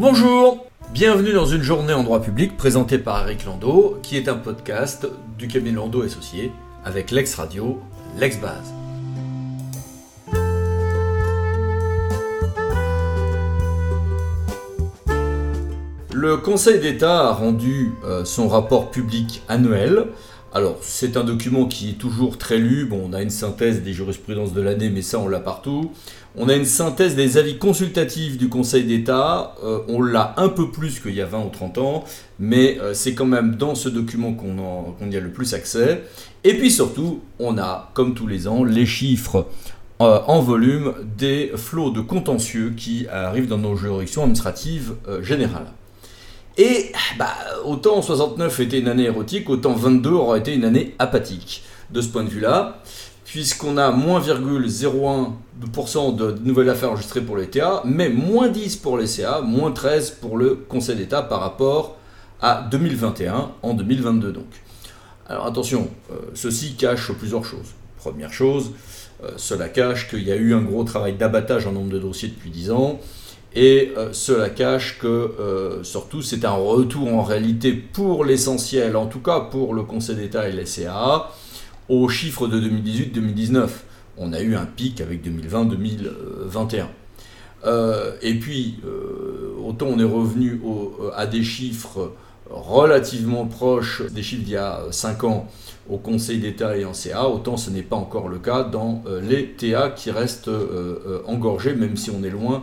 Bonjour Bienvenue dans une journée en droit public présentée par Eric Landau, qui est un podcast du cabinet Landau Associé avec l'ex-radio, l'ex-base. Le Conseil d'État a rendu euh, son rapport public annuel. Alors, c'est un document qui est toujours très lu. Bon, on a une synthèse des jurisprudences de l'année, mais ça, on l'a partout. On a une synthèse des avis consultatifs du Conseil d'État. Euh, on l'a un peu plus qu'il y a 20 ou 30 ans, mais euh, c'est quand même dans ce document qu'on y a le plus accès. Et puis surtout, on a, comme tous les ans, les chiffres en volume des flots de contentieux qui arrivent dans nos juridictions administratives générales. Et bah, autant 69 était une année érotique, autant 22 aura été une année apathique. De ce point de vue-là, puisqu'on a moins 0,01% de nouvelles affaires enregistrées pour les TA, mais moins 10 pour les CA, moins 13 pour le Conseil d'État par rapport à 2021, en 2022 donc. Alors attention, euh, ceci cache plusieurs choses. Première chose, euh, cela cache qu'il y a eu un gros travail d'abattage en nombre de dossiers depuis 10 ans, et euh, cela cache que, surtout, c'est un retour en réalité pour l'essentiel, en tout cas pour le Conseil d'État et les CA, aux chiffres de 2018-2019. On a eu un pic avec 2020-2021. Euh, et puis, autant on est revenu à des chiffres relativement proches des chiffres d'il y a 5 ans au Conseil d'État et en CA, autant ce n'est pas encore le cas dans les TA qui restent engorgés, même si on est loin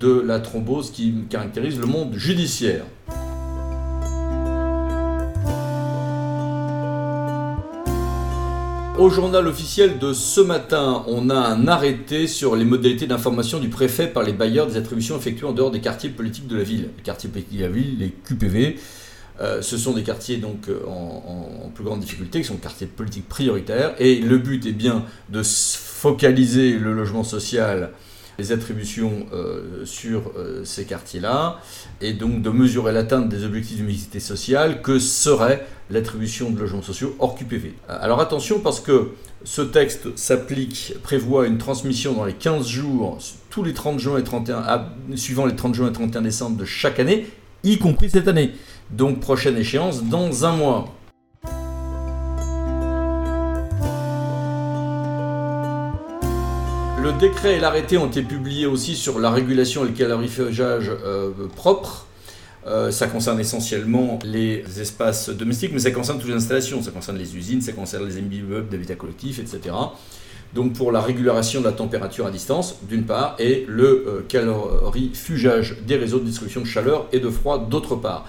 de la thrombose qui caractérise le monde judiciaire. Au journal officiel de ce matin, on a un arrêté sur les modalités d'information du préfet par les bailleurs des attributions effectuées en dehors des quartiers politiques de la ville. Les quartiers politiques de la ville, les QPV, euh, ce sont des quartiers donc euh, en, en, plus grande difficulté, qui sont des quartiers politiques prioritaires. Et le but est bien de focaliser le logement social les attributions euh, sur euh, ces quartiers-là, et donc de mesurer l'atteinte des objectifs de mixité sociale que serait l'attribution de logements sociaux hors QPV. Alors attention parce que ce texte s'applique, prévoit une transmission dans les 15 jours, tous les 30 juin et 31, suivant les 30 juin et 31 décembre de chaque année, y compris cette année. Donc prochaine échéance dans un mois. Le décret et l'arrêté ont été publiés aussi sur la régulation et le calorifugage euh, propre. Euh, ça concerne essentiellement les espaces domestiques, mais ça concerne toutes les installations. Ça concerne les usines, ça concerne les immeubles d'habitat collectif, etc. Donc pour la régulation de la température à distance, d'une part, et le euh, calorifugage des réseaux de distribution de chaleur et de froid, d'autre part.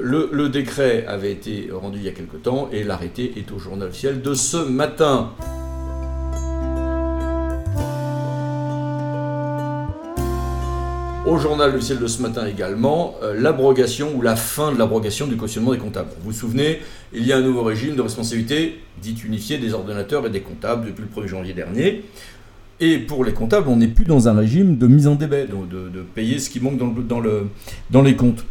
Le, le, décret avait été rendu il y a quelque temps et l'arrêté est au journal officiel de ce matin. Au journal Le Ciel de ce matin également, euh, l'abrogation ou la fin de l'abrogation du cautionnement des comptables. Vous vous souvenez, il y a un nouveau régime de responsabilité dit unifié des ordonnateurs et des comptables depuis le 1er janvier dernier. Et pour les comptables, on n'est plus dans un régime de mise en débet, de, payer ce qui manque dans, les comptes.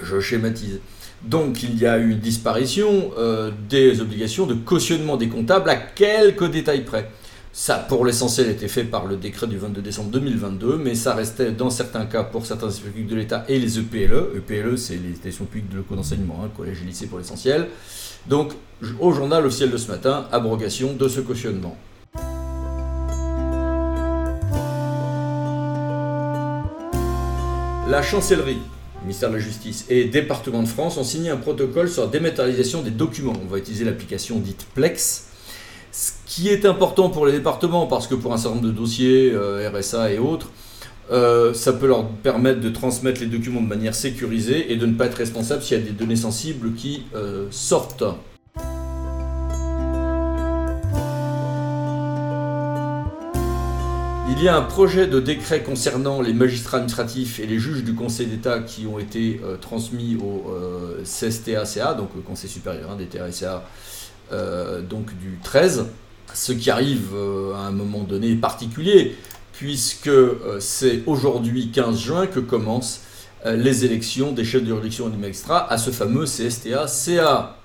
Je schématise. Donc il y a eu une disparition euh, des obligations de cautionnement des comptables à quelques détails près. Ça, pour l'essentiel, était fait par le décret du 22 décembre 2022, mais ça restait dans certains cas pour certains institutions publics de l'État et les EPLE. EPLE, c'est les établissements publics de locaux d'enseignement, hein, collège et lycée pour l'essentiel. Donc, au journal officiel de ce matin, abrogation de ce cautionnement. La chancellerie, ministère de la Justice et département de France ont signé un protocole sur la dématérialisation des documents. On va utiliser l'application dite Plex qui est important pour les départements, parce que pour un certain nombre de dossiers, euh, RSA et autres, euh, ça peut leur permettre de transmettre les documents de manière sécurisée et de ne pas être responsable s'il y a des données sensibles qui euh, sortent. Il y a un projet de décret concernant les magistrats administratifs et les juges du Conseil d'État qui ont été transmis au CSTACA, donc le Conseil supérieur des TACA, donc du 13, ce qui arrive euh, à un moment donné particulier, puisque euh, c'est aujourd'hui 15 juin que commencent les élections des chefs de juridiction et des à ce fameux CSTA-CA.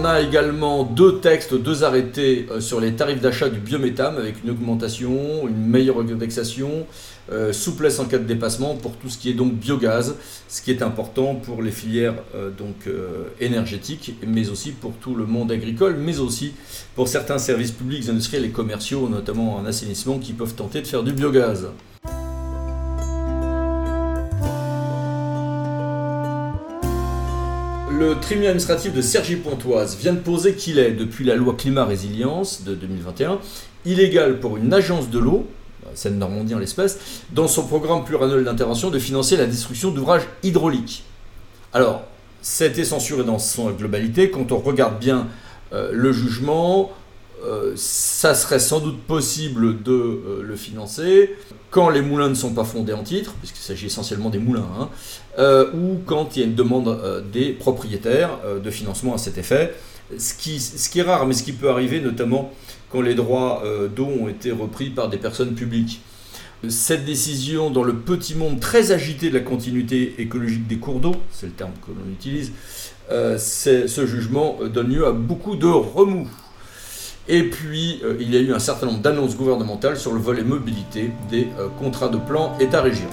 On a également deux textes, deux arrêtés sur les tarifs d'achat du biométhane avec une augmentation, une meilleure indexation, souplesse en cas de dépassement pour tout ce qui est donc biogaz, ce qui est important pour les filières donc énergétiques, mais aussi pour tout le monde agricole, mais aussi pour certains services publics, industriels et commerciaux, notamment en assainissement, qui peuvent tenter de faire du biogaz. Le tribunal administratif de Cergy-Pontoise vient de poser qu'il est, depuis la loi climat résilience de 2021, illégal pour une agence de l'eau, Seine-Normandie en l'espèce, dans son programme pluriannuel d'intervention de financer la destruction d'ouvrages hydrauliques. Alors, c'était censuré dans son globalité. Quand on regarde bien euh, le jugement, euh, ça serait sans doute possible de euh, le financer quand les moulins ne sont pas fondés en titre, puisqu'il s'agit essentiellement des moulins, hein, euh, ou quand il y a une demande des propriétaires de financement à cet effet. Ce qui, ce qui, est rare, mais ce qui peut arriver notamment quand les droits d'eau ont été repris par des personnes publiques. Cette décision, dans le petit monde très agité de la continuité écologique des cours d'eau, c'est le terme que l'on utilise, ce jugement donne lieu à beaucoup de remous. Et puis, euh, il y a eu un certain nombre d'annonces gouvernementales sur le volet mobilité des euh, contrats de plan État-région.